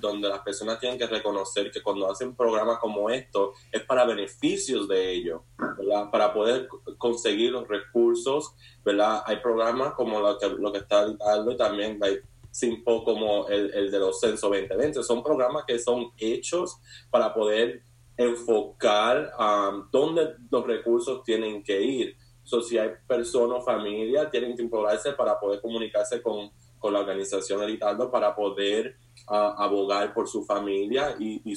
donde las personas tienen que reconocer que cuando hacen programas como esto es para beneficios de ellos. Para poder conseguir los recursos, ¿verdad? Hay programas como lo que, lo que está dando también Simpo como el, el de los Censo 2020. Son programas que son hechos para poder enfocar um, dónde los recursos tienen que ir. So, si hay personas o familias, tienen que informarse para poder comunicarse con, con la organización Elitardo para poder uh, abogar por su familia y, y,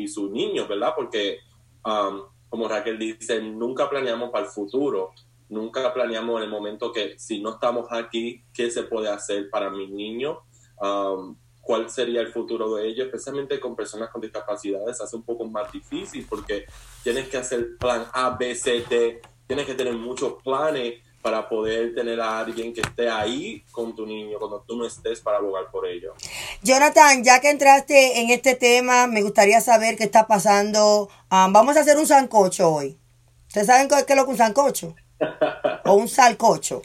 y, sus niños, ¿verdad? Porque, um, como Raquel dice, nunca planeamos para el futuro, nunca planeamos en el momento que si no estamos aquí, ¿qué se puede hacer para mi niño? Um, ¿Cuál sería el futuro de ellos? Especialmente con personas con discapacidades, hace un poco más difícil porque tienes que hacer plan A, B, C, D, tienes que tener muchos planes para poder tener a alguien que esté ahí con tu niño cuando tú no estés para abogar por ello. Jonathan, ya que entraste en este tema, me gustaría saber qué está pasando. Um, vamos a hacer un sancocho hoy. ¿Ustedes saben qué es lo que es un sancocho? o un salcocho.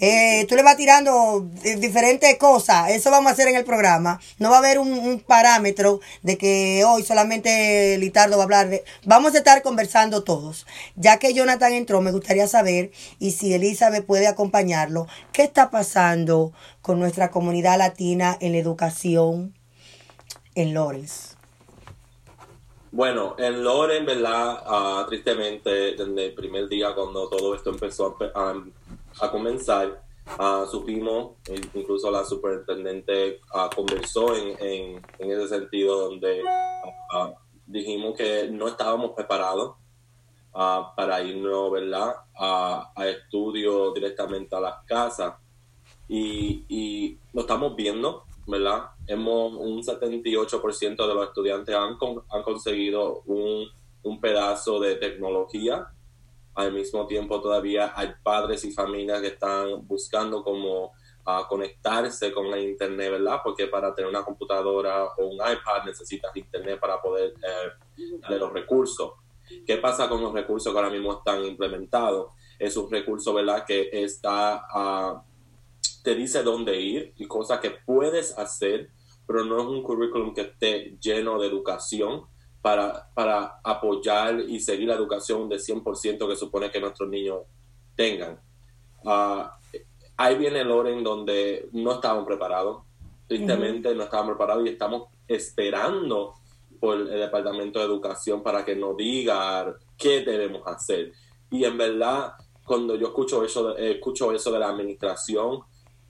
Eh, tú le vas tirando eh, diferentes cosas. Eso vamos a hacer en el programa. No va a haber un, parámetro de que hoy solamente Litardo va a hablar de... Vamos a estar conversando todos. Ya que Jonathan entró, me gustaría saber, y si Elizabeth puede acompañarlo, ¿qué está pasando con nuestra comunidad latina en la educación en Lawrence? Bueno, en Loren, ¿verdad? Uh, tristemente, desde el primer día cuando todo esto empezó a, comenzar, uh, supimos, incluso la superintendente uh, conversó en, en, en, ese sentido, donde dijimos que no estábamos preparados para irnos, ¿verdad? A, a estudio directamente a las casas. Y, lo estamos viendo, ¿verdad? Hemos, un 78% de los estudiantes han, han conseguido un, pedazo de tecnología. Al mismo tiempo todavía hay padres y familias que están buscando cómo uh, conectarse con la internet, ¿verdad? Porque para tener una computadora o un iPad necesitas internet para poder eh, darle los recursos. ¿Qué pasa con los recursos que ahora mismo están implementados? Es un recurso, ¿verdad? Que está... Uh, te dice dónde ir y cosas que puedes hacer, pero no es un currículum que esté lleno de educación para, para apoyar y seguir la educación de 100% que supone que nuestros niños tengan. Uh, ahí viene Loren donde no estábamos preparados, tristemente no estábamos preparados y estamos esperando por el Departamento de Educación para que nos diga qué debemos hacer. Y en verdad, cuando yo escucho eso, escucho eso de la administración,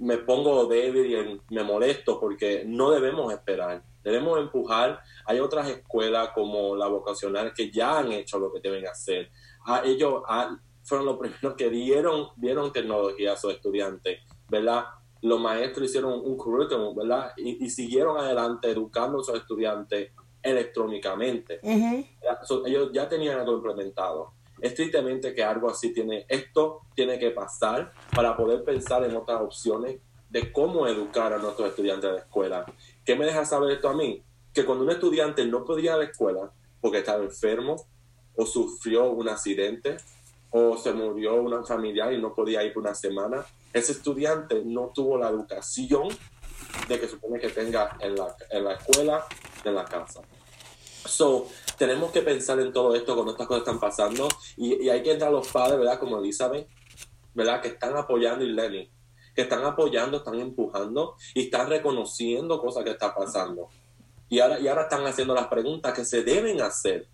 me pongo débil y me molesto porque no debemos esperar, debemos empujar. Hay otras escuelas como la vocacional que ya han hecho lo que deben hacer. A ellos fueron los primeros que dieron, dieron tecnología a sus estudiantes, ¿verdad? Los maestros hicieron un currículum, ¿verdad? Y, siguieron adelante educando a sus estudiantes electrónicamente. ellos ya tenían algo implementado es tristemente que algo así tiene, esto tiene que pasar para poder pensar en otras opciones de cómo educar a nuestros estudiantes de la escuela. ¿Qué me deja saber esto a mí? Que cuando un estudiante no podía ir a la escuela porque estaba enfermo o sufrió un accidente o se murió una familiar y no podía ir por una semana, ese estudiante no tuvo la educación de que supone que tenga en la, en la escuela, en la casa. So, tenemos que pensar en todo esto cuando estas cosas están pasando y, hay que entrar los padres, ¿verdad? Como Elizabeth, ¿verdad? Que están apoyando y Lenny, que están apoyando, están empujando y están reconociendo cosas que están pasando. Y ahora, y ahora están haciendo las preguntas que se deben hacer.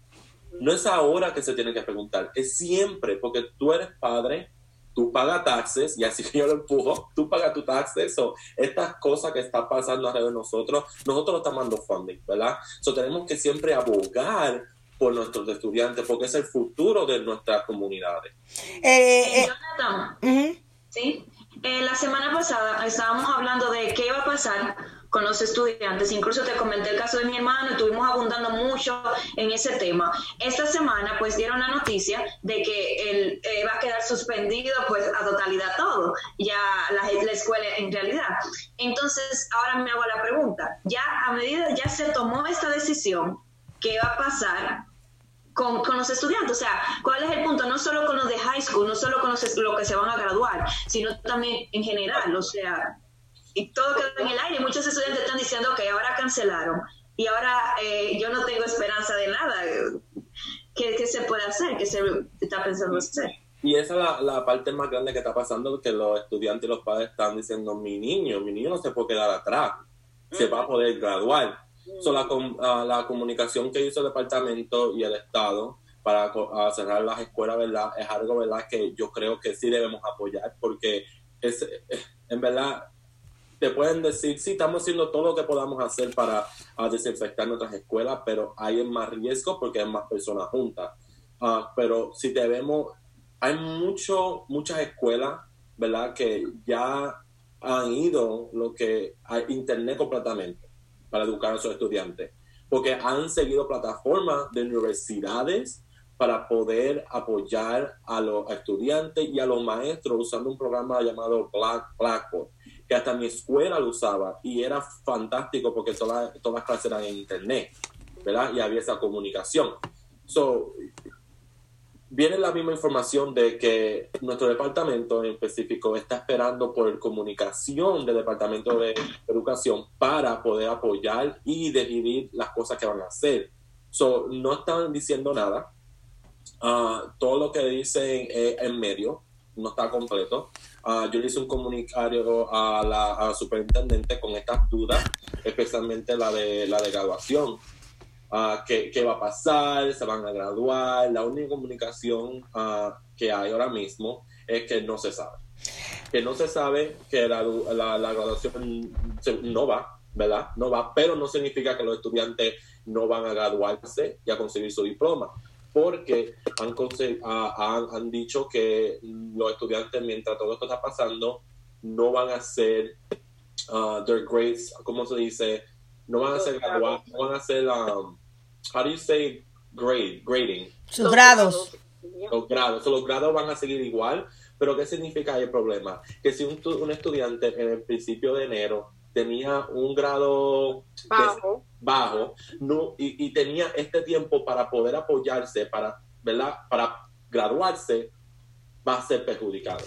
No es ahora que se tiene que preguntar, es siempre, porque tú eres padre, tú pagas taxes, y así que yo lo empujo, tú pagas tu taxes, o estas cosas que están pasando alrededor de nosotros, nosotros estamos dando funding, ¿verdad? So tenemos que siempre abogar por nuestros estudiantes, porque es el futuro de nuestras comunidades. Eh, eh, ¿sí? Eh, la semana pasada estábamos hablando de qué iba a pasar con los estudiantes. Incluso te comenté el caso de mi hermano, estuvimos abundando mucho en ese tema. Esta semana pues dieron la noticia de que él eh, va a quedar suspendido pues a totalidad todo, ya la, la escuela en realidad. Entonces ahora me hago la pregunta, ya a medida ya se tomó esta decisión, ¿qué va a pasar con, con, los estudiantes. O sea, ¿cuál es el punto? No solo con los de high school, no solo con los, lo que se van a graduar, sino también en general. O sea, y todo quedó en el aire. Muchos estudiantes están diciendo que ahora cancelaron y ahora eh, yo no tengo esperanza de nada. ¿Qué, se puede hacer? ¿Qué se está pensando hacer? Y esa es la, la, parte más grande que está pasando, que los estudiantes y los padres están diciendo, mi niño, mi niño no se puede quedar atrás, se va a poder graduar. La, ah, la comunicación que hizo el departamento y el Estado para cerrar las escuelas, ¿verdad? Es algo, ¿verdad? Que yo creo que sí debemos apoyar porque es, en verdad, te pueden decir, sí, estamos haciendo todo lo que podamos hacer para ah, desinfectar nuestras escuelas, pero hay más riesgo porque hay más personas juntas. Uh, pero si debemos, hay mucho, muchas escuelas, ¿verdad? Que ya han ido lo que a internet completamente para educar a sus estudiantes, porque han seguido plataformas de universidades para poder apoyar a los estudiantes y a los maestros usando un programa llamado Black, Blackboard, que hasta mi escuela lo usaba y era fantástico porque todas, todas las clases eran en internet, ¿verdad? Y había esa comunicación. So, viene la misma información de que nuestro departamento en específico está esperando por comunicación del departamento de educación para poder apoyar y decidir las cosas que van a hacer. So, no están diciendo nada, Ah, todo lo que dicen en medio, no está completo. Uh, yo le hice un comunicado a la, superintendente con estas dudas, especialmente la de la de graduación. Uh, ¿qué, ¿qué, va a pasar? ¿Se van a graduar? La única comunicación que hay ahora mismo es que no se sabe. Que no se sabe que la, la, la graduación no va, ¿verdad? No va, pero no significa que los estudiantes no van a graduarse y a conseguir su diploma porque han, han, dicho que los estudiantes, mientras todo esto está pasando, no van a hacer uh, their grades, ¿cómo se dice? No van a hacer graduados, no van a hacer, um, how do you say grade, grading? Sus grados. Los grados, los grados van a seguir igual, pero ¿qué significa el problema? Que si un, un estudiante en el principio de enero tenía un grado bajo, bajo no, y, tenía este tiempo para poder apoyarse, para, ¿verdad? para graduarse, va a ser perjudicado.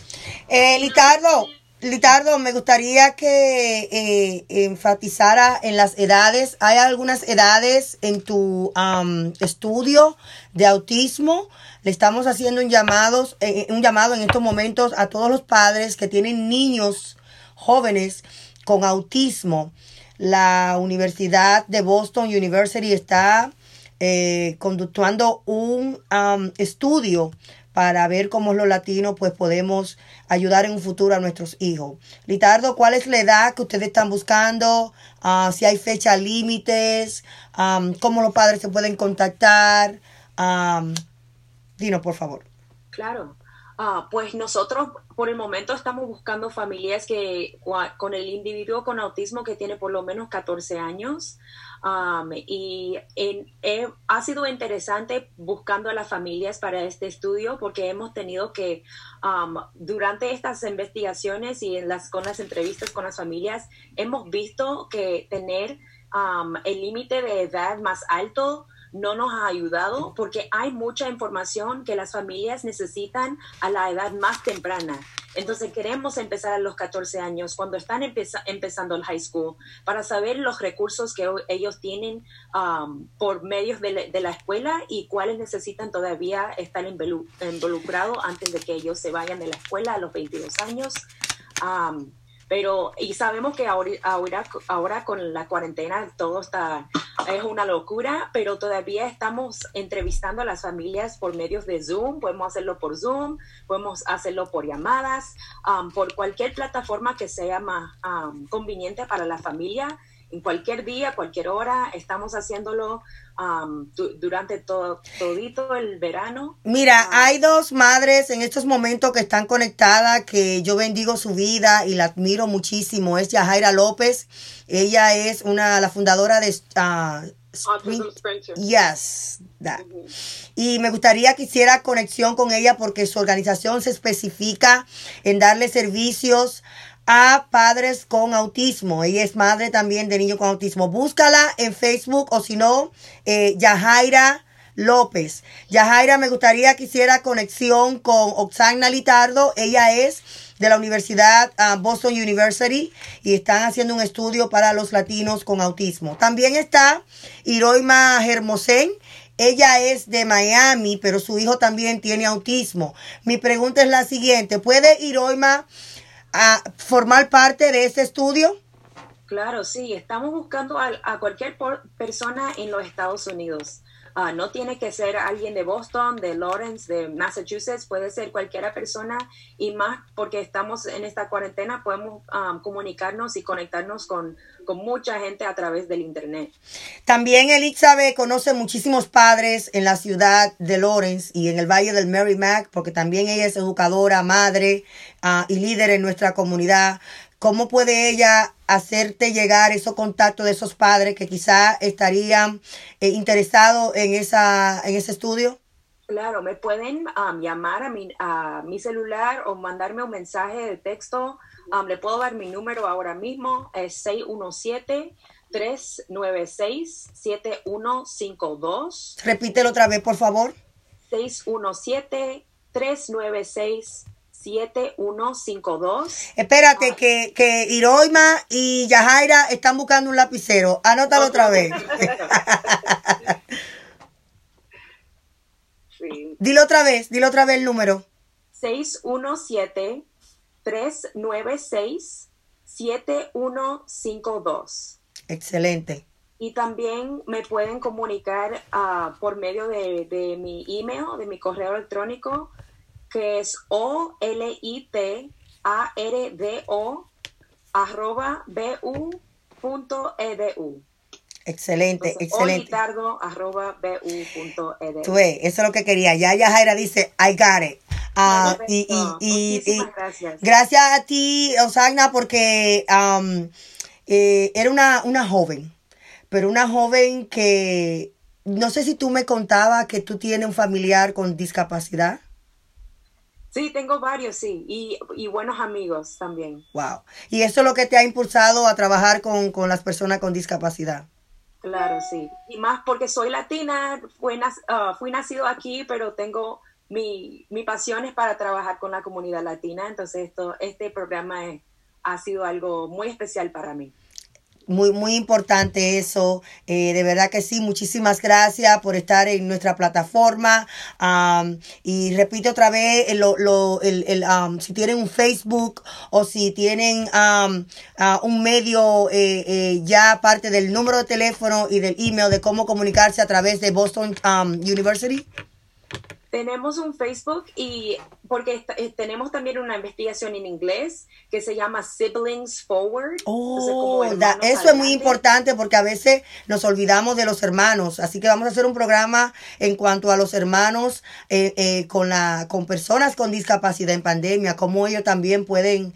Eh, Litardo, Litardo, me gustaría que eh, enfatizara en las edades. ¿Hay algunas edades en tu estudio de autismo? Le estamos haciendo un llamado, eh, un llamado en estos momentos a todos los padres que tienen niños jóvenes con autismo. La Universidad de Boston University está eh, conductuando un estudio para ver cómo los latinos pues podemos ayudar en un futuro a nuestros hijos. Litardo, ¿cuál es la edad que ustedes están buscando? Ah, si hay fechas límites, cómo los padres se pueden contactar. Um, dinos, por favor. Claro. Ah, pues nosotros por el momento estamos buscando familias que con el individuo con autismo que tiene por lo menos 14 años y ha sido interesante buscando a las familias para este estudio porque hemos tenido que durante estas investigaciones y en las, con las entrevistas con las familias hemos visto que tener el límite de edad más alto no nos ha ayudado porque hay mucha información que las familias necesitan a la edad más temprana. Entonces queremos empezar a los 14 años, cuando están empezando el high school, para saber los recursos que ellos tienen um, por medios de, la escuela y cuáles necesitan todavía estar involucrados antes de que ellos se vayan de la escuela a los 22 años. Um, pero, y sabemos que ahora, ahora con la cuarentena todo está, es una locura, pero todavía estamos entrevistando a las familias por medios de Zoom, podemos hacerlo por Zoom, podemos hacerlo por llamadas, um, por cualquier plataforma que sea más um, conveniente para la familia en cualquier día, cualquier hora, estamos haciéndolo durante todo todito el verano. Mira, ah. hay dos madres en estos momentos que están conectadas, que yo bendigo su vida y la admiro muchísimo. Es Yajaira López. Ella es una, la fundadora de uh, Yes, that. Y me gustaría que hiciera conexión con ella porque su organización se especifica en darle servicios a padres con autismo. Ella es madre también de niños con autismo. Búscala en Facebook o si no, eh, Yajaira López. Yajaira, me gustaría que hiciera conexión con Oxana Litardo. Ella es de la Universidad ah, Boston University y están haciendo un estudio para los latinos con autismo. También está Iroima Hermosén. Ella es de Miami, pero su hijo también tiene autismo. Mi pregunta es la siguiente. ¿Puede Iroima ah, formar parte de este estudio? Claro, sí. Estamos buscando a, a cualquier persona en los Estados Unidos. Ah, no tiene que ser alguien de Boston, de Lawrence, de Massachusetts, puede ser cualquiera persona y más porque estamos en esta cuarentena podemos um, comunicarnos y conectarnos con, con, mucha gente a través del Internet. También Elizabeth conoce muchísimos padres en la ciudad de Lawrence y en el Valle del Merrimack porque también ella es educadora, madre uh, y líder en nuestra comunidad. ¿Cómo puede ella hacerte llegar esos contactos de esos padres que quizá estarían eh, interesados en, esa, en ese estudio? Claro, me pueden um, llamar a mi, a mi celular o mandarme un mensaje de texto. Um, le puedo dar mi número ahora mismo, es 617-396-7152. Repítelo otra vez, por favor. 617-396-7152. 7152. Espérate, que, que Iroima y Yajaira están buscando un lapicero. Anótalo otra vez. Dilo otra vez, dilo otra vez el número. 617-396-7152. Excelente. Y también me pueden comunicar uh, por medio de, de mi email, de mi correo electrónico, que es O-L-I-T-A-R-D-O arroba B-U punto edu. Excelente, excelente. arroba bu.edu. Tú ves, eso es lo que quería. Ya Jaira dice, I got it. Uh, y, y, y, gracias. Gracias a ti, Osagna, porque um, eh, era una, una joven, pero una joven que, no sé si tú me contabas que tú tienes un familiar con discapacidad. Sí, tengo varios, sí, y, y, buenos amigos también. Wow. ¿Y eso es lo que te ha impulsado a trabajar con, con las personas con discapacidad? Claro, sí. Y más porque soy latina, fui, uh, fui nacido aquí, pero tengo mi, mi pasión es para trabajar con la comunidad latina, entonces esto, este programa ha sido algo muy especial para mí muy, muy importante eso. Eh, de verdad que sí, muchísimas gracias por estar en nuestra plataforma. y repito otra vez, lo, lo, el, el, si tienen un Facebook o si tienen un medio eh, eh, ya parte del número de teléfono y del email de cómo comunicarse a través de Boston University. Tenemos un Facebook y porque eh, tenemos también una investigación en inglés que se llama Siblings Forward. Oh, eso es muy importante porque a veces nos olvidamos de los hermanos. Así que vamos a hacer un programa en cuanto a los hermanos eh, eh, con, la, con personas con discapacidad en pandemia, cómo ellos también pueden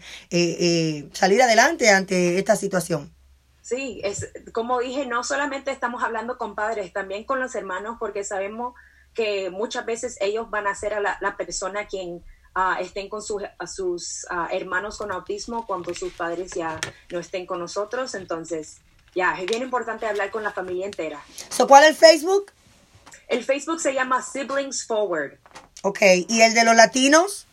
salir adelante ante esta situación. Sí, es como dije, no solamente estamos hablando con padres, también con los hermanos porque sabemos que muchas veces ellos van a ser a la, persona quien uh, estén con sus, sus ah, hermanos con autismo cuando sus padres ya no estén con nosotros. Entonces, ya, es bien importante hablar con la familia entera. ¿Cuál es el Facebook? El Facebook se llama Siblings Forward. Ok, ¿y el de los latinos?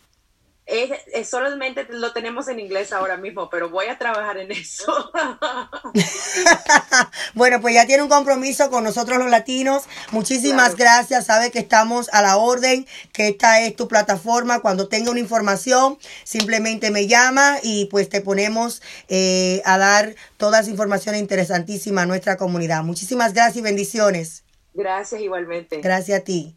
Es, solamente lo tenemos en inglés ahora mismo, pero voy a trabajar en eso. bueno, pues ya tiene un compromiso con nosotros los latinos. Muchísimas gracias. Sabe que estamos a la orden, que esta es tu plataforma. Cuando tenga una información, simplemente me llama y pues te ponemos eh, a dar todas las informaciones interesantísimas a nuestra comunidad. Muchísimas gracias y bendiciones. Gracias igualmente. Gracias a ti.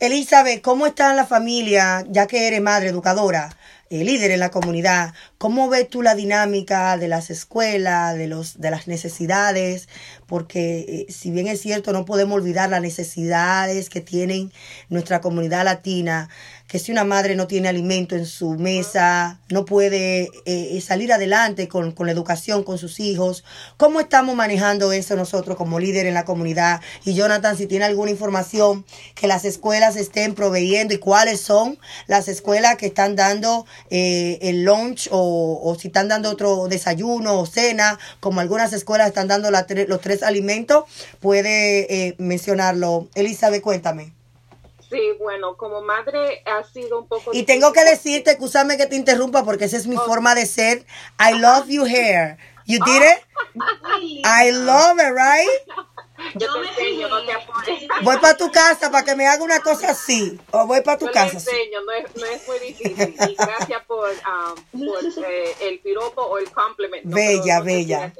Elizabeth, ¿cómo está la familia, ya que eres madre educadora, eh, líder en la comunidad? ¿Cómo ves tú la dinámica de las escuelas, de, los, de las necesidades? Porque eh, si bien es cierto, no podemos olvidar las necesidades que tienen nuestra comunidad latina que si una madre no tiene alimento en su mesa, no puede eh, salir adelante con, con, la educación, con sus hijos. ¿Cómo estamos manejando eso nosotros como líder en la comunidad? Y Jonathan, si tiene alguna información que las escuelas estén proveyendo y cuáles son las escuelas que están dando eh, el lunch o, o, si están dando otro desayuno o cena, como algunas escuelas están dando los tres alimentos, puede eh, mencionarlo. Elizabeth, cuéntame. Sí, bueno, como madre ha sido un poco... Y tengo que decirte, escúchame que te interrumpa porque esa es mi forma de ser. I love you hair. You did it? I love it, right? Yo te enseño, no te Voy para tu casa para que me haga una cosa así. O voy para tu casa. Te enseño, no es, no es muy difícil. Y gracias por, um, por eh, el piropo o el compliment. bella, bella.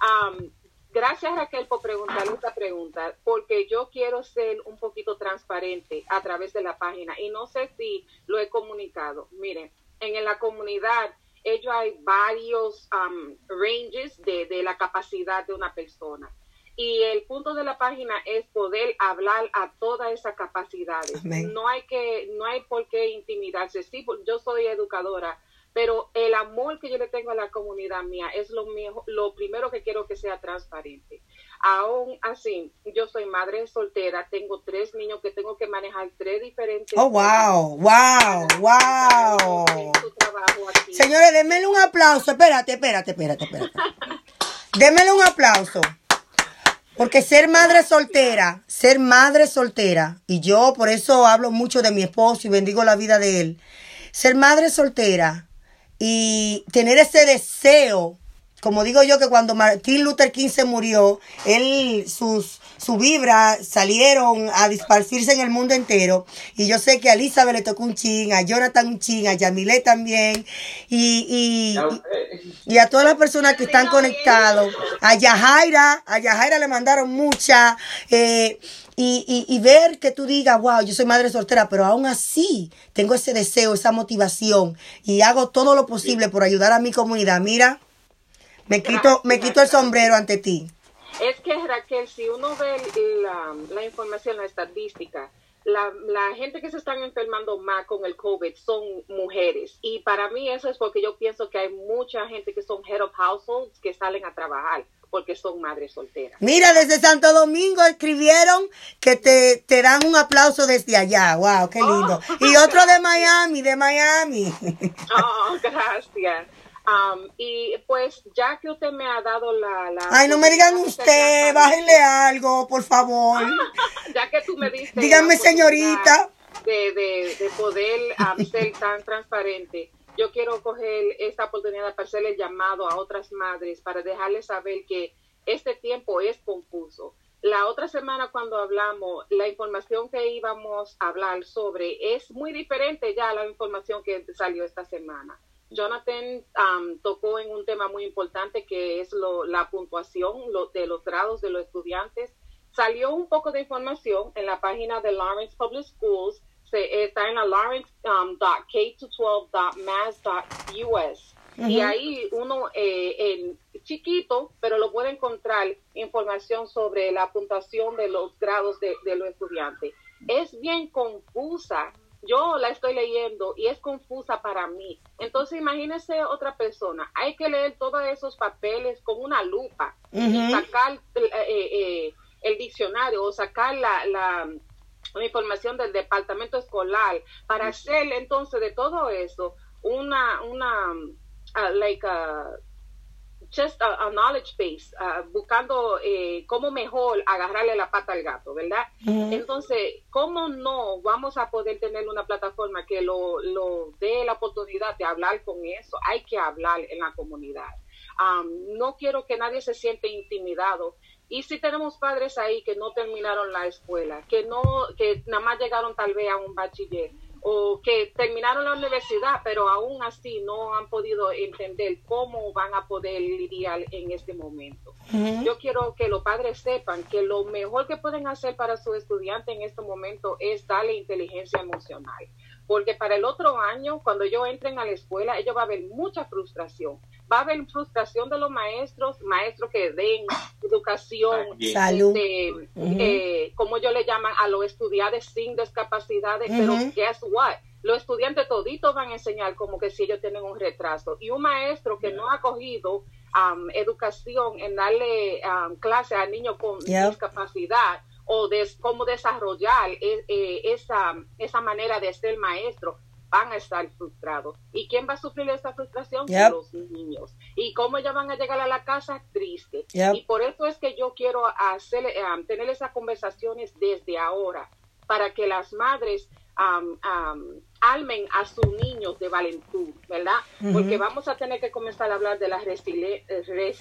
Um, gracias Raquel por preguntarle esta pregunta, porque yo quiero ser un poquito transparente a través de la página y no sé si lo he comunicado. Miren, en la comunidad ellos hay varios um, ranges de, de la capacidad de una persona y el punto de la página es poder hablar a todas esas capacidades. No hay que, no hay por qué intimidarse. Sí, yo soy educadora, pero el amor que yo le tengo a la comunidad mía es lo, mío, lo primero que quiero que sea transparente. Aún así, yo soy madre soltera, tengo tres niños que tengo que manejar tres diferentes. Oh, wow, wow, wow. Señores, denme un aplauso. Espérate, espérate, espérate, espérate. Démele un aplauso. Porque ser madre soltera, ser madre soltera, y yo por eso hablo mucho de mi esposo y bendigo la vida de él, ser madre soltera y tener ese deseo como digo yo que cuando Martin Luther King se murió, él, sus, su vibra salieron a disparcirse en el mundo entero. Y yo sé que a Elizabeth le tocó un ching, a Jonathan un ching, a Yamile también. Y, y, a todas las personas que están conectados. A Yajaira, a Yajaira le mandaron mucha. Eh, y, y, ver que tú digas, wow, yo soy madre soltera, pero aún así tengo ese deseo, esa motivación y hago todo lo posible por ayudar a mi comunidad. Mira, me quito, me quito el sombrero ante ti. Es que Raquel, si uno ve la, la información, la estadística, la, la, gente que se están enfermando más con el COVID son mujeres. Y para mí eso es porque yo pienso que hay mucha gente que son head of households que salen a trabajar porque son madres solteras. Mira, desde Santo Domingo escribieron que te, te dan un aplauso desde allá. ¡Wow! ¡Qué lindo! Oh. Y otro de Miami, de Miami. Oh, gracias. Um, y pues ya que usted me ha dado la... Ay, no me digan usted, bájenle algo, por favor. ya que tú me diste... Díganme, señorita. De, de, de poder ser tan transparente. Yo quiero coger esta oportunidad para hacerle llamado a otras madres, para dejarles saber que este tiempo es confuso. La otra semana cuando hablamos, la información que íbamos a hablar sobre es muy diferente ya a la información que salió esta semana. Jonathan um, tocó en un tema muy importante que es la puntuación de los grados de los estudiantes. Salió un poco de información en la página de Lawrence Public Schools. Se, está en la lawrence.k12.mass.us. Um, y ahí uno eh, en chiquito, pero lo puede encontrar información sobre la puntuación de los grados de, de los estudiantes. Es bien confusa yo la estoy leyendo y es confusa para mí. Entonces imagínese otra persona, hay que leer todos esos papeles con una lupa y sacar eh, eh, el diccionario o sacar la, la, información del departamento escolar para hacer entonces de todo eso una, una, uh, like a, just a, knowledge base, uh, buscando eh, cómo mejor agarrarle la pata al gato, ¿verdad? Entonces, ¿cómo no vamos a poder tener una plataforma que lo, lo dé la oportunidad de hablar con eso? Hay que hablar en la comunidad. Um, no quiero que nadie se siente intimidado. Y si tenemos padres ahí que no terminaron la escuela, que no, que nada más llegaron tal vez a un bachiller, o que terminaron la universidad, pero aún así no han podido entender cómo van a poder lidiar en este momento. Yo quiero que los padres sepan que lo mejor que pueden hacer para su estudiante en este momento es darle inteligencia emocional porque para el otro año, cuando ellos entren a la escuela, ellos va a haber mucha frustración. Va a haber frustración de los maestros, maestros que den educación, salud, este, eh, como ellos le llaman a los estudiantes sin discapacidades, pero guess what? Los estudiantes toditos van a enseñar como que si ellos tienen un retraso. Y un maestro que no ha cogido um, educación en darle um, clase a niños con discapacidad, o de cómo desarrollar e, e, esa, esa manera de ser maestro, van a estar frustrados. ¿Y quién va a sufrir esa frustración? Los niños. ¿Y cómo ellos van a llegar a la casa? Triste. Y por eso es que yo quiero hacer, eh, tener esas conversaciones desde ahora, para que las madres almen a sus niños de valentud, ¿verdad? Porque vamos a tener que comenzar a hablar de la resiliencia.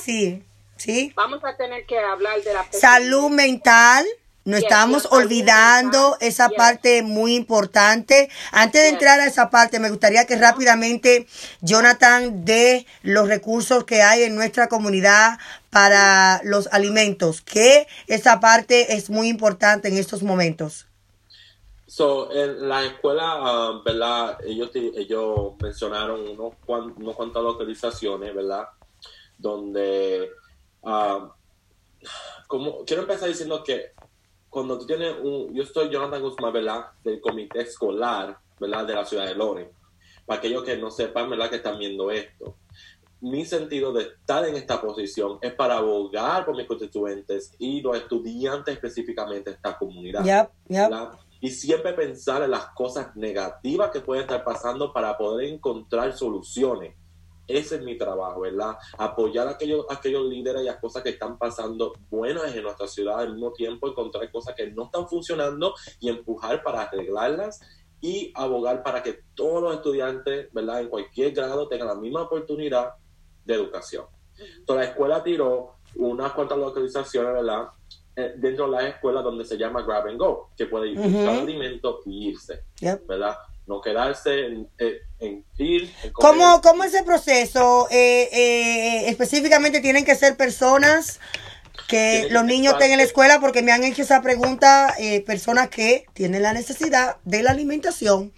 sí, sí. Vamos a tener que hablar de la salud mental. No estamos olvidando esa parte muy importante. Antes de entrar a esa parte, me gustaría que rápidamente Jonathan dé los recursos que hay en nuestra comunidad para los alimentos, que esa parte es muy importante en estos momentos. So, en la escuela, um, ¿verdad? Ellos, ellos mencionaron unos, unos cuantas localizaciones, ¿verdad? Donde, como, quiero empezar diciendo que cuando tú tienes un, yo estoy Jonathan Guzmán, ¿verdad? Del comité escolar, ¿verdad? De la ciudad de Loren. Para aquellos que no sepan, ¿verdad? Que están viendo esto. Mi sentido de estar en esta posición es para abogar por mis constituyentes y los estudiantes específicamente de esta comunidad. Yep, yep y siempre pensar en las cosas negativas que pueden estar pasando para poder encontrar soluciones. Ese es mi trabajo, ¿verdad? Apoyar a aquellos, aquellos líderes y las cosas que están pasando buenas en nuestra ciudad, al mismo tiempo encontrar cosas que no están funcionando y empujar para arreglarlas y abogar para que todos los estudiantes, ¿verdad? En cualquier grado tengan la misma oportunidad de educación. Entonces, la escuela tiró unas cuantas localizaciones, ¿verdad? Eh, dentro de la escuela donde se llama grab and go, que puede ir buscar alimento y irse, ¿verdad? No quedarse en, eh, ir. ¿Cómo, ¿Cómo, ese proceso? Eh, específicamente tienen que ser personas que los niños estén en la escuela porque me han hecho esa pregunta personas que tienen la necesidad de la alimentación.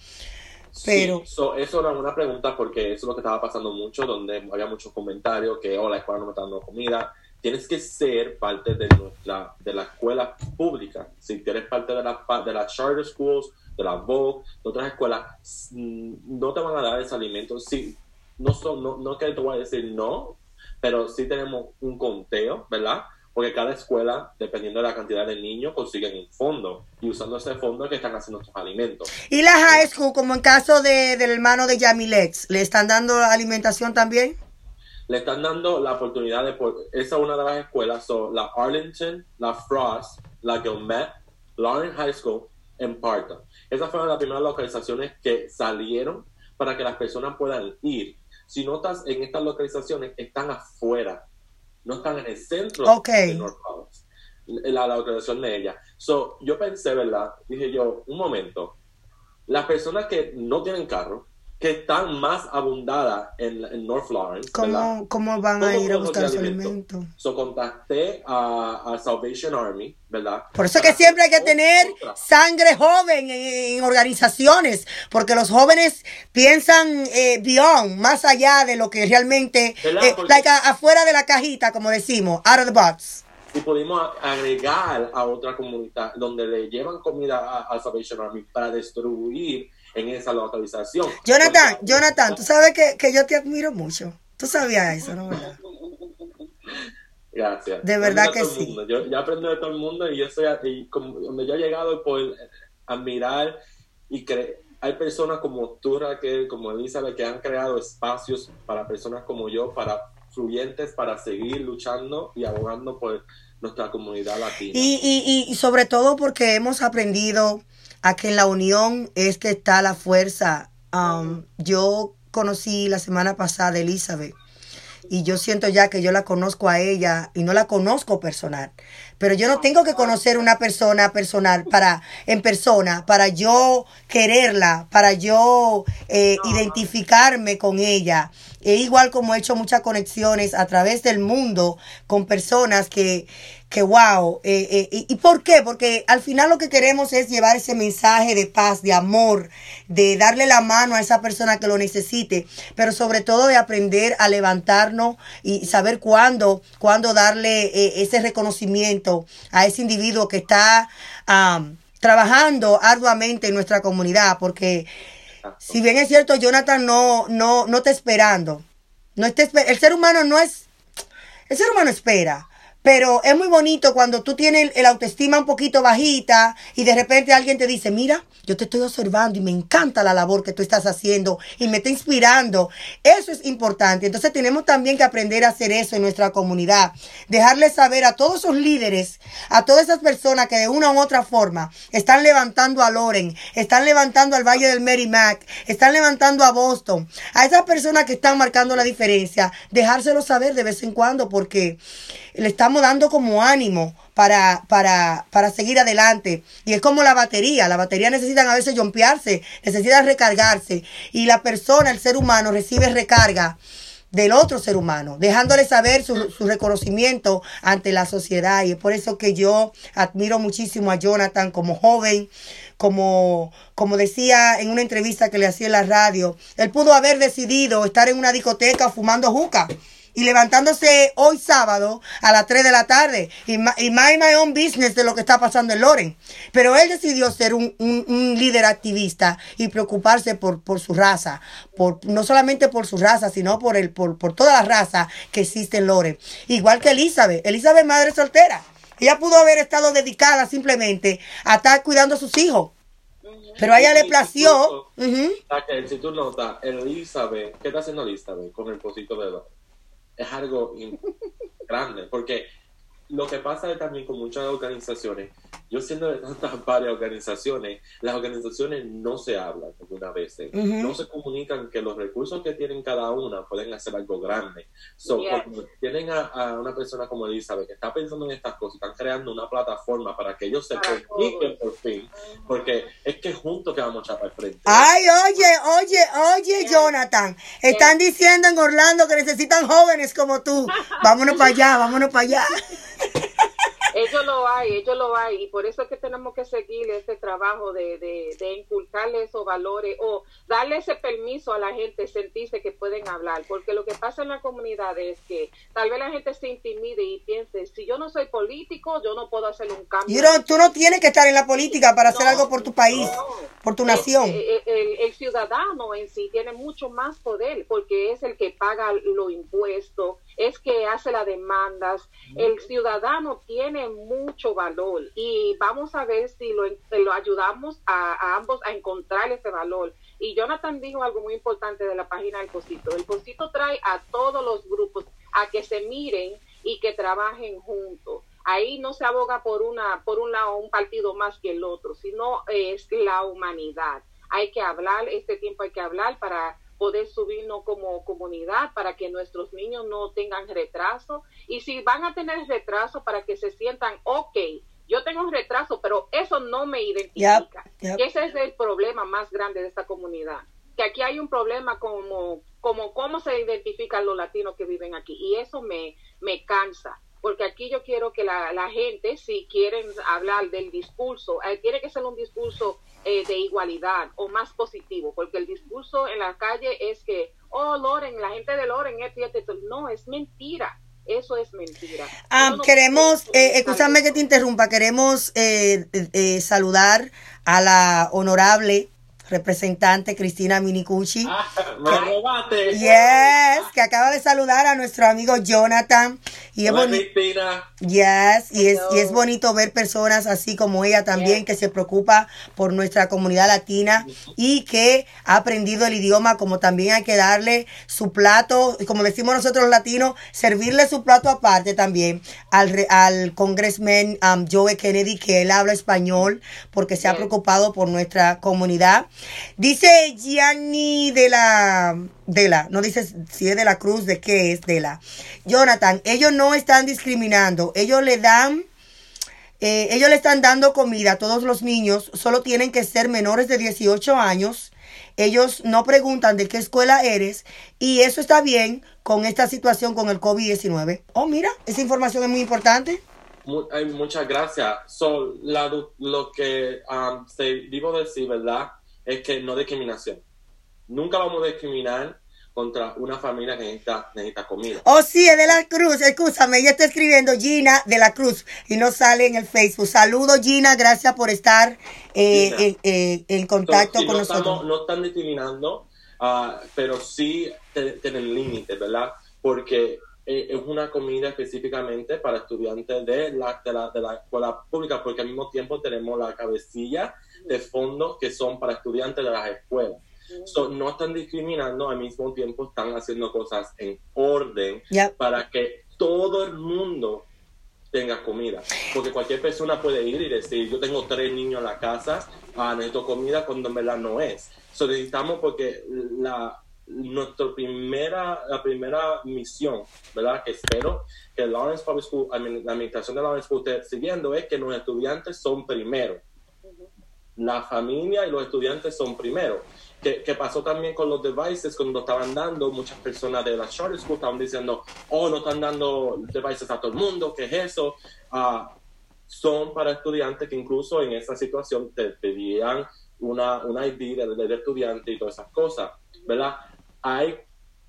Pero... eso era una pregunta porque eso es lo que estaba pasando mucho, donde había muchos comentarios que, oh, la escuela no me está dando comida, tienes que ser parte de, nuestra, de la escuela pública. Si eres parte de, la, de las charter schools, de la Vogue, de otras escuelas, mm, no te van a dar ese alimento. Sí, no, son, no, no que te voy a decir no, pero sí tenemos un conteo, ¿verdad? Porque cada escuela, dependiendo de la cantidad de niños, consiguen un fondo. Y usando ese fondo es que están haciendo estos alimentos. ¿Y la high school, como en caso de, del hermano de Yamilex, le están dando alimentación también? Le están dando la oportunidad de, esa es una de las escuelas, son la Arlington, la Frost, la Gilmet, Lawrence High School en Parton. Esas fueron las primeras localizaciones que salieron para que las personas puedan ir. Si notas, en estas localizaciones están afuera, no están en el centro de North la, la localización de ella. So, yo pensé, ¿verdad? Dije yo, un momento, las personas que no tienen carro, que están más abundadas en, North Florence. ¿Cómo, ¿Cómo, van a ir a buscar su alimento? So, contacté a, Salvation Army, ¿verdad? Por eso que siempre hay que tener sangre joven en, organizaciones, porque los jóvenes piensan eh, beyond, más allá de lo que realmente, eh, afuera de la cajita, como decimos, out of the box y pudimos agregar a otra comunidad donde le llevan comida a, Salvation Army para destruir en esa localización. Jonathan, Jonathan, tú sabes que, que, yo te admiro mucho. Tú sabías eso, ¿no? Gracias. De verdad que sí. Yo, yo, aprendo de todo el mundo y yo soy, y como, donde yo he llegado por admirar y creer. Hay personas como tú, Raquel, como Elizabeth, que han creado espacios para personas como yo, para fluyentes, para seguir luchando y abogando por nuestra comunidad latina. Y, y, y sobre todo porque hemos aprendido a que en la unión es que está la fuerza. Um, yo conocí la semana pasada a Elizabeth y yo siento ya que yo la conozco a ella y no la conozco personal. Pero yo no tengo que conocer una persona personal para en persona para yo quererla, para yo eh, identificarme con ella. E igual como he hecho muchas conexiones a través del mundo con personas que que wow. Eh, eh, y, por qué? Porque al final lo que queremos es llevar ese mensaje de paz, de amor, de darle la mano a esa persona que lo necesite, pero sobre todo de aprender a levantarnos y saber cuándo, cuándo darle eh, ese reconocimiento a ese individuo que está trabajando arduamente en nuestra comunidad, porque si bien es cierto, Jonathan no, no, no está esperando. No está, el ser humano no es, el ser humano espera, Pero es muy bonito cuando tú tienes el autoestima un poquito bajita y de repente alguien te dice, mira, yo te estoy observando y me encanta la labor que tú estás haciendo y me está inspirando. Eso es importante. Entonces tenemos también que aprender a hacer eso en nuestra comunidad. Dejarles saber a todos esos líderes, a todas esas personas que de una u otra forma están levantando a Loren, están levantando al Valle del Merrimack, están levantando a Boston, a esas personas que están marcando la diferencia, dejárselo saber de vez en cuando porque le estamos dando como ánimo para, para, para seguir adelante. Y es como la batería. La batería necesitan a veces jompearse, necesitan recargarse. Y la persona, el ser humano, recibe recarga del otro ser humano, dejándole saber su, su, reconocimiento ante la sociedad. Y es por eso que yo admiro muchísimo a Jonathan como joven, como, como decía en una entrevista que le hacía en la radio. Él pudo haber decidido estar en una discoteca fumando juca y levantándose hoy sábado a las 3 de la tarde y, y mind my own business de lo que está pasando en Loren. Pero él decidió ser un, un, un líder activista y preocuparse por, por, su raza, por, no solamente por su raza, sino por, el, por, por toda la raza que existe en Loren. Igual que Elizabeth. Elizabeth madre soltera. Ella pudo haber estado dedicada simplemente a estar cuidando a sus hijos. Pero a ella le plació. Uh -huh. Si tú notas, Elizabeth, ¿qué está haciendo Elizabeth con el pocito de Loren? Es algo grande, porque lo que pasa también con muchas organizaciones, yo siendo de tantas varias organizaciones, las organizaciones no se hablan algunas veces, uh -huh. no se comunican que los recursos que tienen cada una pueden hacer algo grande. So, yes. Cuando tienen a, a, una persona como Elizabeth que está pensando en estas cosas, están creando una plataforma para que ellos se comuniquen por fin, porque es que juntos que vamos a echar para el frente. Ay, oye, oye, oye, Jonathan, están diciendo en Orlando que necesitan jóvenes como tú. Vámonos para allá, vámonos para allá. Ellos lo hay, ellos lo hay, y por eso es que tenemos que seguir ese trabajo de, de, de, inculcarle esos valores o darle ese permiso a la gente, sentirse que pueden hablar, porque lo que pasa en la comunidad es que tal vez la gente se intimide y piense, si yo no soy político, yo no puedo hacer un cambio. No, tú no tienes que estar en la política para no, hacer algo por tu país, no, por tu nación. El, el, ciudadano en sí tiene mucho más poder, porque es el que paga los impuestos, es que hace las demandas. El ciudadano tiene mucho valor y vamos a ver si lo, lo ayudamos a, a, ambos a encontrar ese valor. Y Jonathan dijo algo muy importante de la página del Pocito. El Pocito trae a todos los grupos a que se miren y que trabajen juntos. Ahí no se aboga por una, por un lado, un partido más que el otro, sino es la humanidad. Hay que hablar, este tiempo hay que hablar para poder subirnos como comunidad para que nuestros niños no tengan retraso. Y si van a tener retraso para que se sientan ok yo tengo un retraso pero eso no me identifica. Yep, yep. ese es el problema más grande de esta comunidad que aquí hay un problema como como cómo se identifican los latinos que viven aquí y eso me me cansa porque aquí yo quiero que la, la gente, si quieren hablar del discurso, eh, tiene que ser un discurso eh, de igualdad o más positivo, porque el discurso en la calle es que, oh, Loren, la gente de Loren, es esto, no, es mentira. Eso es mentira. Ah, no queremos, eh, escúchame que te interrumpa, queremos eh, eh, saludar a la honorable representante Cristina Minicucci. Ah, me robaste. Yes, que acaba de saludar a nuestro amigo Jonathan. Y Hola, es Cristina. Yes, y es, y es bonito ver personas así como ella también yes. que se preocupa por nuestra comunidad latina y que ha aprendido el idioma, como también hay que darle su plato, como decimos nosotros los latinos, servirle su plato aparte también al, al congressman um, Joe Kennedy, que él habla español porque se yes. ha preocupado por nuestra comunidad. Dice Gianni de la de la, no dice si es de la cruz, de qué es de la. Jonathan, ellos no están discriminando, ellos le dan, eh, ellos le están dando comida a todos los niños, solo tienen que ser menores de 18 años, ellos no preguntan de qué escuela eres y eso está bien con esta situación con el COVID-19. Oh, mira, esa información es muy importante. Muchas gracias. So, la, lo que um, se digo decir, ¿verdad? Es que no discriminación. Nunca vamos a discriminar contra una familia que necesita, necesita comida. Oh, sí, es de la Cruz. Escúchame, ella está escribiendo Gina de la Cruz y no sale en el Facebook. Saludos, Gina. Gracias por estar eh, en, eh, en, contacto con no nosotros. Estamos, no están discriminando, uh, pero sí tienen límites, ¿verdad? Porque eh, es una comida específicamente para estudiantes de la, de la, de la escuela pública, porque al mismo tiempo tenemos la cabecilla de fondos que son para estudiantes de las escuelas. no están discriminando, al mismo tiempo están haciendo cosas en orden para que todo el mundo tenga comida. Porque cualquier persona puede ir y decir, yo tengo tres niños en la casa, ah, necesito comida cuando en verdad no es. So, necesitamos porque la, nuestra primera, la primera misión, ¿verdad? Que espero que Lawrence Public School, la administración de Lawrence School esté siguiendo es que los estudiantes son primero. La familia y los estudiantes son primero. Que, pasó también con los devices cuando estaban dando, muchas personas de la charter school estaban diciendo, oh, no están dando devices a todo el mundo, ¿qué es eso? Ah, son para estudiantes que incluso en esa situación te pedían una, una ID del, del estudiante y todas esas cosas, ¿verdad? Hay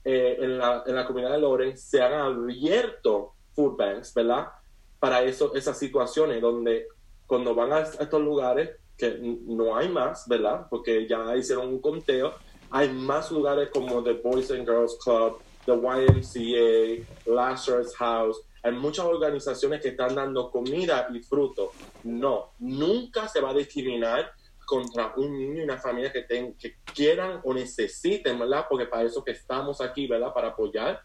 eh, en, la, en, la, comunidad de Loren se han abierto food banks, ¿verdad? Para eso, esas situaciones donde cuando van a estos lugares, que no hay más, ¿verdad? Porque ya hicieron un conteo, hay más lugares como the Boys and Girls Club, the YMCA, Lazarus House, hay muchas organizaciones que están dando comida y fruto. No, nunca se va a discriminar contra un niño y una familia que, que quieran o necesiten, ¿verdad? Porque para eso que estamos aquí, ¿verdad? Para apoyar.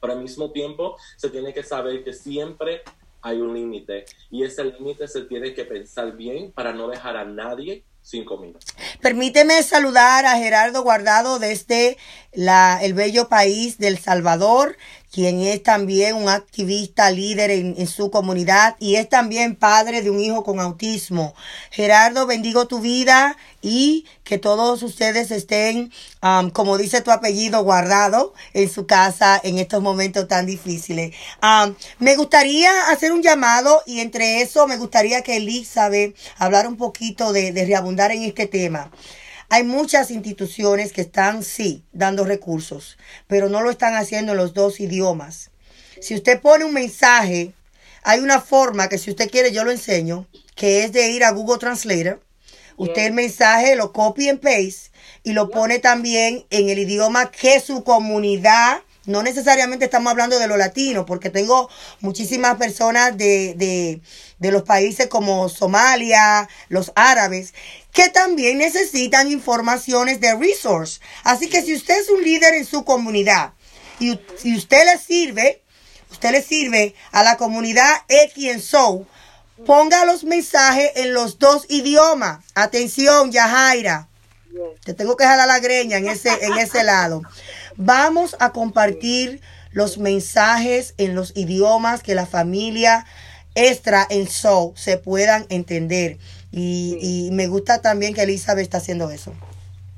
Pero al mismo tiempo se tiene que saber que siempre hay un límite y ese límite se tiene que pensar bien para no dejar a nadie sin comida. Permíteme saludar a Gerardo Guardado desde la, el bello país del Salvador quien es también un activista líder en, su comunidad y es también padre de un hijo con autismo. Gerardo, bendigo tu vida y que todos ustedes estén, um, como dice tu apellido, guardado en su casa en estos momentos tan difíciles. Me gustaría hacer un llamado y entre eso me gustaría que Elizabeth hablara un poquito de, de reabundar en este tema. Hay muchas instituciones que están, sí, dando recursos, pero no lo están haciendo en los dos idiomas. Si usted pone un mensaje, hay una forma que si usted quiere yo lo enseño, que es de ir a Google Translator. Usted el mensaje lo copy and paste y lo pone también en el idioma que su comunidad no necesariamente estamos hablando de lo latino, porque tengo muchísimas personas de, de, de, los países como Somalia, los árabes, que también necesitan informaciones de resource. Así que si usted es un líder en su comunidad y, si usted le sirve, usted le sirve a la comunidad X en Soul, ponga los mensajes en los dos idiomas. Atención, Yajaira. Te tengo que jalar la greña en ese, en ese lado. Vamos a compartir los mensajes en los idiomas que la familia extra en Soul se puedan entender. Y, me gusta también que Elizabeth está haciendo eso.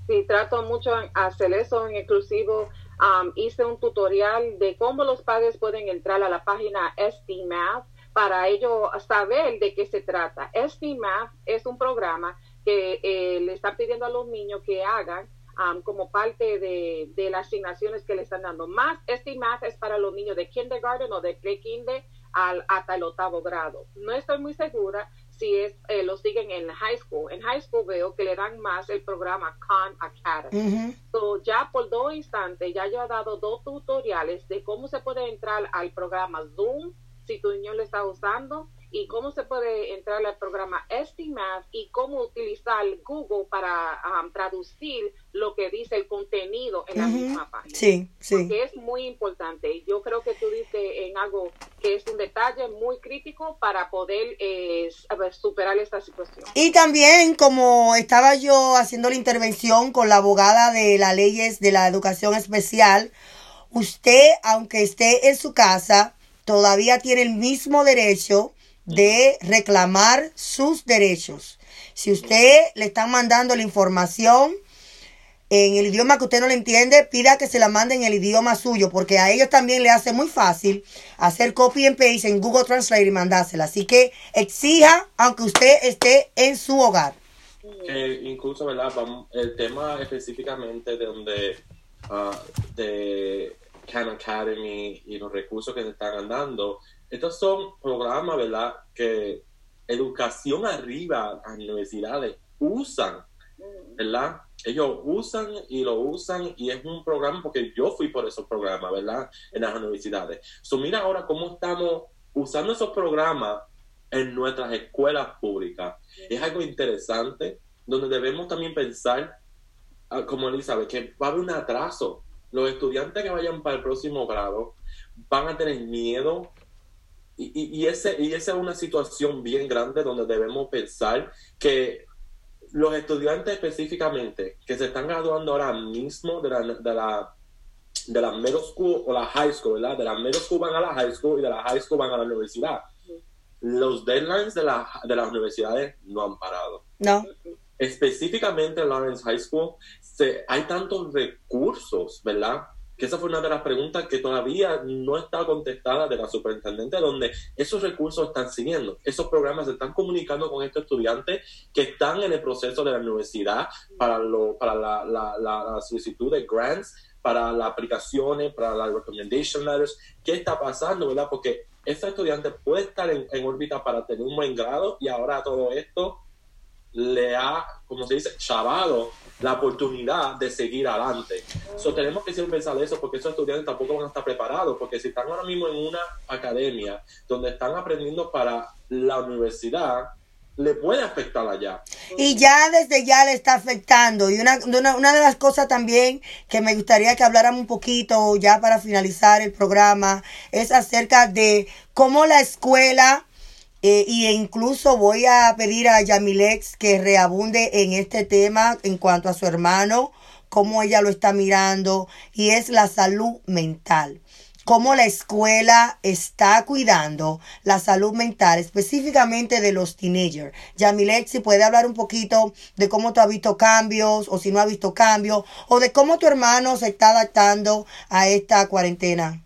Sí, trato mucho hacer eso en exclusivo. Um, hice un tutorial de cómo los padres pueden entrar a la página SDMath para ellos saber de qué se trata. SDMath es un programa que eh, le están pidiendo a los niños que hagan um, como parte de, de, las asignaciones que le están dando. Más SDMath es para los niños de kindergarten o de pre-kinder al, hasta el octavo grado. No estoy muy segura si es, eh, lo siguen en high school. En high school veo que le dan más el programa Khan Academy. ya por dos instantes, ya yo he dado dos tutoriales de cómo se puede entrar al programa Zoom si tu niño lo está usando y cómo se puede entrar al programa Estimad y cómo utilizar Google para um, traducir lo que dice el contenido en la misma página. Sí, sí. Porque es muy importante. Yo creo que tú dices en algo que es un detalle muy crítico para poder eh, superar esta situación. Y también, como estaba yo haciendo la intervención con la abogada de las leyes de la educación especial, usted, aunque esté en su casa, todavía tiene el mismo derecho de reclamar sus derechos. Si usted le está mandando la información en el idioma que usted no le entiende, pida que se la mande en el idioma suyo, porque a ellos también le hace muy fácil hacer copy and paste en Google Translate y mandársela. Así que exija, aunque usted esté en su hogar. incluso, ¿verdad? el tema específicamente de donde uh, de Khan Academy y los recursos que se están dando, estos son programas, ¿verdad?, que educación arriba a universidades usan ¿verdad? Ellos usan y lo usan y es un programa porque yo fui por esos programas, ¿verdad? En las universidades. So, mira ahora cómo estamos usando esos programas en nuestras escuelas públicas. Es algo interesante donde debemos también pensar, ah, como Elizabeth, que va a haber un atraso. Los estudiantes que vayan para el próximo grado van a tener miedo y, y, ese, y esa es una situación bien grande donde debemos pensar que los estudiantes específicamente que se están graduando ahora mismo de la, de la, de la middle school o la high school, ¿verdad? De la middle school van a la high school y de la high school van a la universidad. Los deadlines de, la, de las universidades no han parado. No. Específicamente en Lawrence High School se, hay tantos recursos, ¿verdad? Que esa fue una de las preguntas que todavía no está contestada de la superintendente, donde esos recursos están siguiendo, esos programas se están comunicando con estos estudiantes que están en el proceso de la universidad para, lo, para la, la, la, solicitud de grants, para las aplicaciones, para las recommendation letters, qué está pasando, ¿verdad? Porque ese estudiante puede estar en, en órbita para tener un buen grado y ahora todo esto le ha, como se dice, chavado la oportunidad de seguir adelante. So, tenemos que siempre pensar eso porque esos estudiantes tampoco van a estar preparados, porque si están ahora mismo en una academia donde están aprendiendo para la universidad, le puede afectar allá. Y ya desde ya le está afectando. Y una, una, una de las cosas también que me gustaría que habláramos un poquito ya para finalizar el programa es acerca de cómo la escuela eh, y incluso voy a pedir a Yamilex que reabunde en este tema en cuanto a su hermano, cómo ella lo está mirando, y es la salud mental. Cómo la escuela está cuidando la salud mental, específicamente de los teenagers. Yamilex, si puede hablar un poquito de cómo tú has visto cambios, o si no has visto cambios, o de cómo tu hermano se está adaptando a esta cuarentena.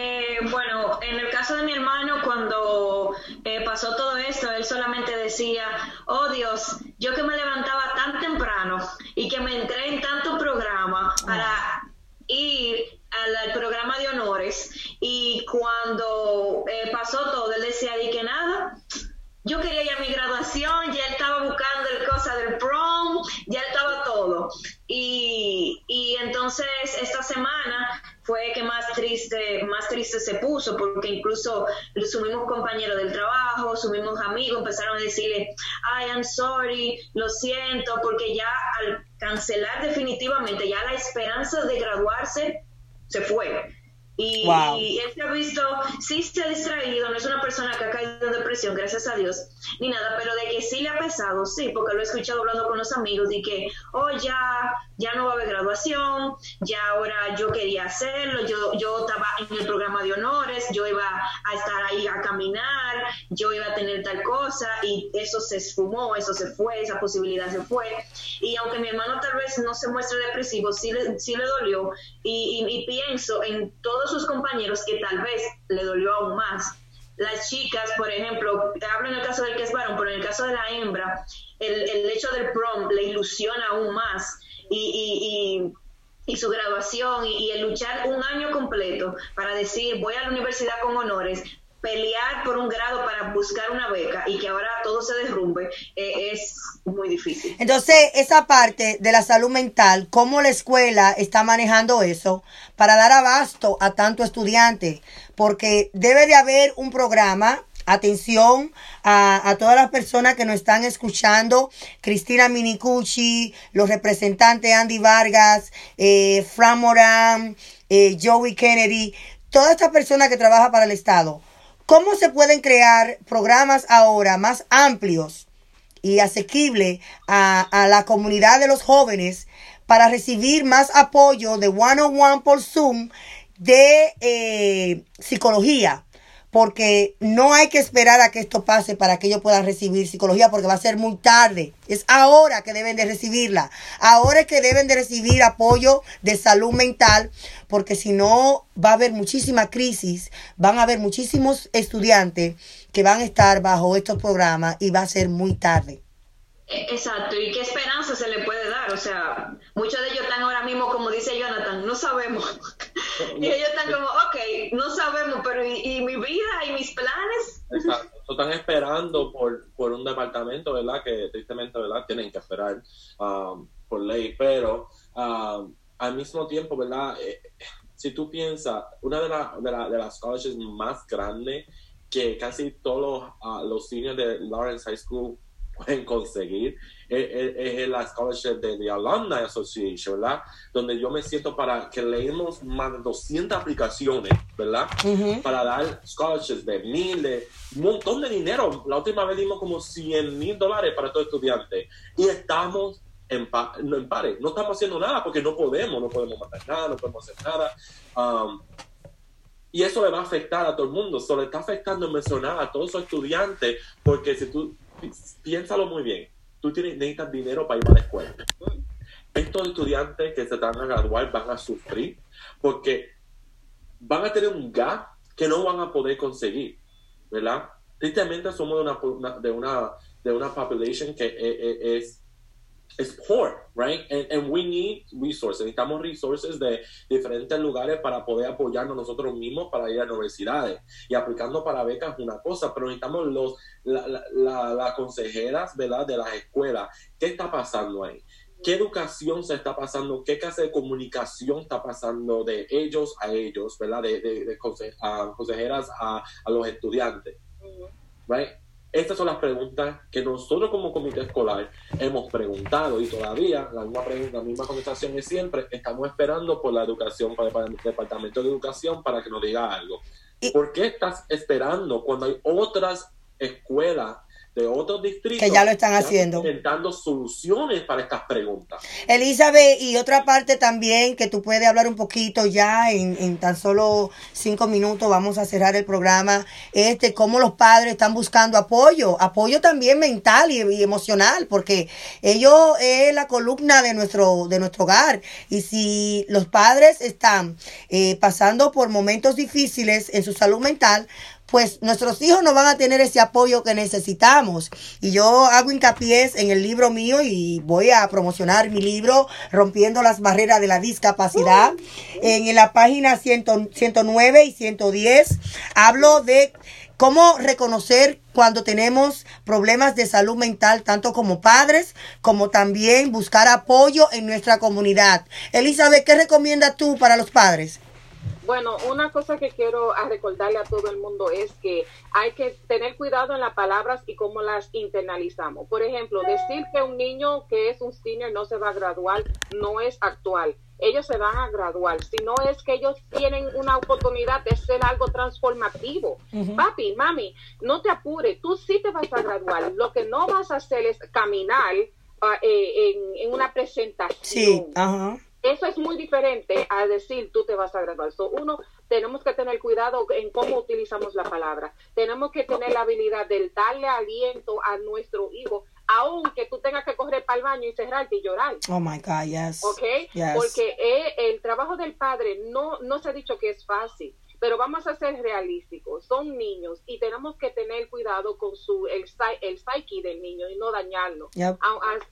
Eh, bueno, en el caso de mi hermano, cuando eh, pasó todo esto, él solamente decía, oh Dios, yo que me levantaba tan temprano y que me entré en tanto programa para ir al, programa de honores y cuando eh, pasó todo, él decía, di que nada, yo quería ya mi graduación, ya estaba buscando el cosa del prom, se puso, porque incluso su mismo compañero del trabajo, su mismos amigos empezaron a decirle, I am sorry, lo siento, porque ya al cancelar definitivamente, ya la esperanza de graduarse se fue. Y, él se ha visto, sí se ha distraído, no es una persona que ha caído en depresión, gracias a Dios, ni nada, pero de que sí le ha pesado, sí, porque lo he escuchado hablando con los amigos, de que, oh, ya, ya no va a haber graduación, ya ahora yo quería hacerlo, yo, yo estaba en el programa de honores, yo iba a estar ahí a caminar, yo iba a tener tal cosa, y eso se esfumó, eso se fue, esa posibilidad se fue. Y aunque mi hermano tal vez no se muestre depresivo, sí le, sí le dolió, y, y pienso en sus compañeros que tal vez le dolió aún más. Las chicas, por ejemplo, hablo en el caso del que es varón, pero en el caso de la hembra, el, el hecho del prom le ilusiona aún más y, y, su graduación y, el luchar un año completo para decir voy a la universidad con honores, pelear por un grado para buscar una beca y que ahora todo se derrumbe eh, es muy difícil. Entonces, esa parte de la salud mental, ¿cómo la escuela está manejando eso para dar abasto a tanto estudiante? Porque debe de haber un programa atención a, todas las personas que nos están escuchando, Cristina Minicucci, los representantes Andy Vargas, eh, Fran Moran, eh, Joey Kennedy, todas estas personas que trabajan para el Estado. ¿Cómo se pueden crear programas ahora más amplios y asequibles a, la comunidad de los jóvenes para recibir más apoyo de one-on-one por Zoom de eh, psicología? Porque no hay que esperar a que esto pase para que ellos puedan recibir psicología, porque va a ser muy tarde. Es ahora que deben de recibirla. Ahora es que deben de recibir apoyo de salud mental, porque si no va a haber muchísima crisis, van a haber muchísimos estudiantes que van a estar bajo estos programas y va a ser muy tarde. E, exacto, y qué esperanza se le puede dar. O sea, muchos de ellos están ahora mismo, como dice Jonathan, no sabemos. Y ellos están como, ok, no sabemos, pero ¿y, mi vida y mis planes? Exacto. están esperando por, por un departamento, ¿verdad? Que tristemente, ¿verdad? Tienen que esperar um, por ley, pero um, al mismo tiempo, ¿verdad? Eh, si tú piensas, una de, de, de las scholarships más grandes que casi todos los, uh, los seniors de Lawrence High School pueden conseguir es, la scholarship de la Alumni Association, ¿verdad? Donde yo me siento para que leemos más de 200 aplicaciones, ¿verdad? Para dar scholarships de mil, de un montón de dinero. La última vez dimos como 100 mil dólares para todo estudiante y estamos en, no, en pares. No estamos haciendo nada porque no podemos, no podemos matar nada, no podemos hacer nada. Um, y eso le va a afectar a todo el mundo. Eso le está afectando emocional a todos esos estudiantes porque si tú piénsalo muy bien, tú tienes, necesitas dinero para ir a la escuela. Estos estudiantes que se están a graduar van a sufrir porque van a tener un gap que no van a poder conseguir, ¿verdad? Tristemente somos de una, de una, de una population que es, es poor, right? And, and, we need resources. Necesitamos resources de diferentes lugares para poder apoyarnos nosotros mismos para ir a universidades. Y aplicando para becas es una cosa, pero necesitamos los, las la, consejeras, ¿verdad? De las escuelas. ¿Qué está pasando ahí? ¿Qué educación se está pasando? ¿Qué clase de comunicación está pasando de ellos a ellos, ¿verdad? De, de, consejeras a, a, los estudiantes, right? Estas son las preguntas que nosotros como comité escolar hemos preguntado y todavía la misma, pregunta, la misma conversación es siempre, estamos esperando por la educación, para el Departamento de Educación para que nos diga algo. ¿Por qué estás esperando cuando hay otras escuelas de otros distritos que ya lo están haciendo. Intentando soluciones para estas preguntas. Elizabeth, y otra parte también que tú puedes hablar un poquito ya en, en tan solo cinco minutos, vamos a cerrar el programa, es de cómo los padres están buscando apoyo, apoyo también mental y, emocional, porque ellos es la columna de nuestro, de nuestro hogar. Y si los padres están eh, pasando por momentos difíciles en su salud mental, pues nuestros hijos no van a tener ese apoyo que necesitamos. Y yo hago hincapié en el libro mío y voy a promocionar mi libro Rompiendo las barreras de la discapacidad. En, la página 109 y 110 hablo de cómo reconocer cuando tenemos problemas de salud mental, tanto como padres, como también buscar apoyo en nuestra comunidad. Elizabeth, ¿qué recomiendas tú para los padres? Bueno, una cosa que quiero recordarle a todo el mundo es que hay que tener cuidado en las palabras y cómo las internalizamos. Por ejemplo, decir que un niño que es un senior no se va a graduar no es actual. Ellos se van a graduar, Si no es que ellos tienen una oportunidad de ser algo transformativo. Papi, mami, no te apures, tú sí te vas a graduar. Lo que no vas a hacer es caminar ah, eh, en, una presentación. Sí, ajá eso es muy diferente a decir tú te vas a graduar. So, uno, tenemos que tener cuidado en cómo utilizamos la palabra. Tenemos que tener la habilidad de darle aliento a nuestro hijo, aunque tú tengas que correr para el baño y cerrarte y llorar. Oh my God, yes. ¿Ok? Porque eh, el trabajo del padre no, no se ha dicho que es fácil pero vamos a ser realísticos, son niños y tenemos que tener cuidado con su el, el psyche del niño y no dañarlo.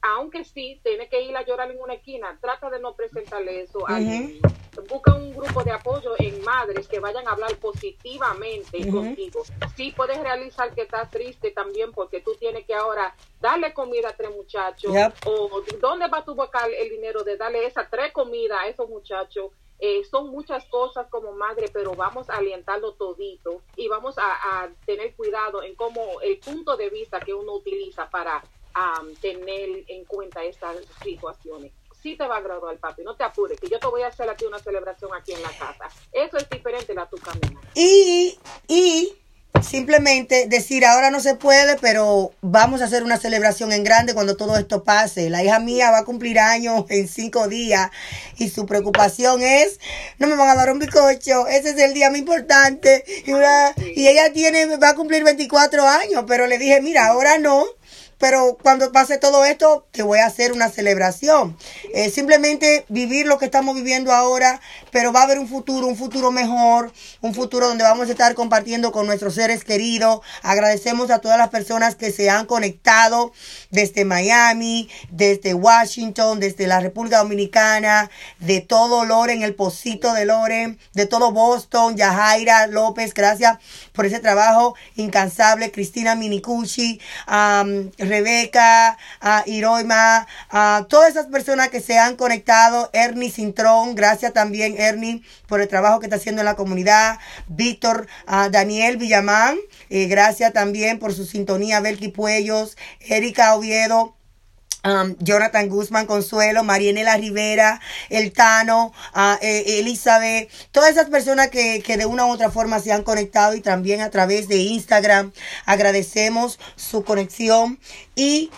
aunque sí, tiene que ir a llorar en una esquina, trata de no presentarle eso a Busca un grupo de apoyo en madres que vayan a hablar positivamente contigo. Sí puedes realizar que estás triste también porque tú tienes que ahora darle comida a tres muchachos o dónde va tu buscar el dinero de darle esas tres comidas a esos muchachos eh, son muchas cosas como madre, pero vamos a alientarlo todito y vamos a, tener cuidado en cómo el punto de vista que uno utiliza para tener en cuenta estas situaciones. Sí te va a graduar, papi, no te apures, que yo te voy a hacer a ti una celebración aquí en la casa. Eso es diferente a tu camino. Y, y simplemente decir ahora no se puede, pero vamos a hacer una celebración en grande cuando todo esto pase. La hija mía va a cumplir años en cinco días y su preocupación es, no me van a dar un bizcocho, ese es el día más importante. Y, ella tiene, va a cumplir 24 años, pero le dije, mira, ahora no, pero cuando pase todo esto, te voy a hacer una celebración. Eh, simplemente vivir lo que estamos viviendo ahora, pero va a haber un futuro, un futuro mejor, un futuro donde vamos a estar compartiendo con nuestros seres queridos. Agradecemos a todas las personas que se han conectado desde Miami, desde Washington, desde la República Dominicana, de todo Loren, el Pocito de Loren, de todo Boston, Yajaira López, gracias por ese trabajo incansable, Cristina Minicucci, um, Rebeca, uh, Iroima, todas esas personas que se han conectado, Ernie Cintrón, gracias también Ernie por el trabajo que está haciendo en la comunidad, Víctor, Daniel Villamán, eh, gracias también por su sintonía, Belki Puellos, Erika Oviedo, Um, Jonathan Guzmán Consuelo, Marianela Rivera, El Tano, uh, eh, Elizabeth, todas esas personas que, que, de una u otra forma se han conectado y también a través de Instagram. Agradecemos su conexión y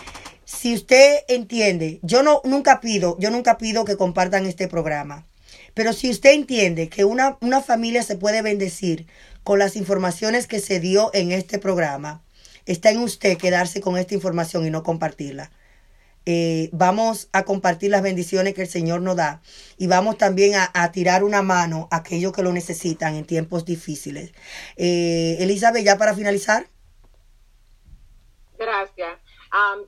si usted entiende, yo no nunca pido, yo nunca pido que compartan este programa. Pero si usted entiende que una, una familia se puede bendecir con las informaciones que se dio en este programa, está en usted quedarse con esta información y no compartirla. Eh, vamos a compartir las bendiciones que el Señor nos da y vamos también a, tirar una mano a aquellos que lo necesitan en tiempos difíciles. Eh, Elizabeth, ya para finalizar. Gracias.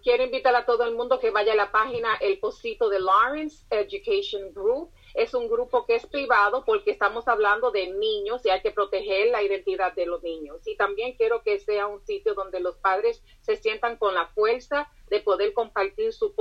quiero invitar a todo el mundo que vaya a la página El Pocito de Lawrence Education Group es un grupo que es privado porque estamos hablando de niños y hay que proteger la identidad de los niños. Y también quiero que sea un sitio donde los padres se sientan con la fuerza de poder compartir sus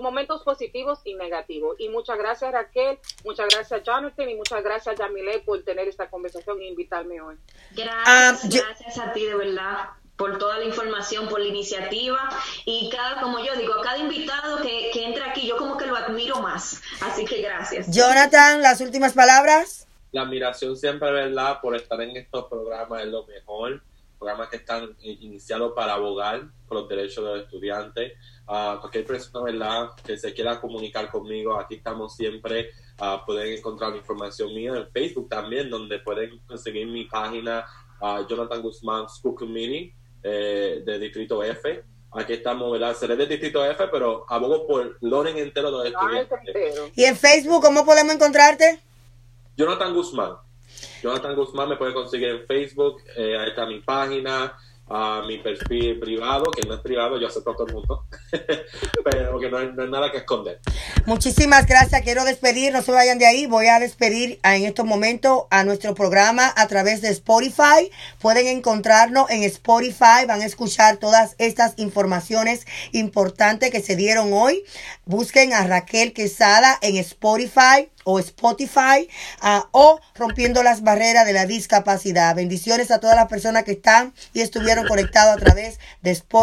momentos positivos y negativos. Y muchas gracias Raquel, muchas gracias Jonathan y muchas gracias Yamile por tener esta conversación e invitarme hoy. Gracias, ah, gracias a ti de verdad por toda la información, por la iniciativa y cada, como yo digo, cada invitado que, que entra aquí, yo como que lo admiro más. Así que gracias. Jonathan, las últimas palabras. La admiración siempre, ¿verdad? Por estar en estos programas es lo mejor. Programas que están iniciados para abogar por los derechos de los estudiantes. Uh, cualquier persona, ¿verdad? Que se quiera comunicar conmigo, aquí estamos siempre. Uh, pueden encontrar información mía en Facebook también, donde pueden conseguir mi página uh, Jonathan Guzmán School Committee eh, de Distrito F. Aquí estamos, ¿verdad? Seré del Distrito F, pero abogo por Loren entero de los estudiantes. ¿Y en Facebook cómo podemos encontrarte? Jonathan Guzmán. Jonathan Guzmán me puede conseguir en Facebook, eh, ahí está mi página, a mi perfil privado, que no es privado, yo acepto a todo el mundo, pero que no hay, nada que esconder. Muchísimas gracias, quiero despedir, no se vayan de ahí, voy a despedir en estos momentos a nuestro programa a través de Spotify, pueden encontrarnos en Spotify, van a escuchar todas estas informaciones importantes que se dieron hoy, busquen a Raquel Quesada en Spotify o Spotify ah, o rompiendo las barreras de la discapacidad. Bendiciones a todas las personas que están y estuvieron conectados a través de Spotify.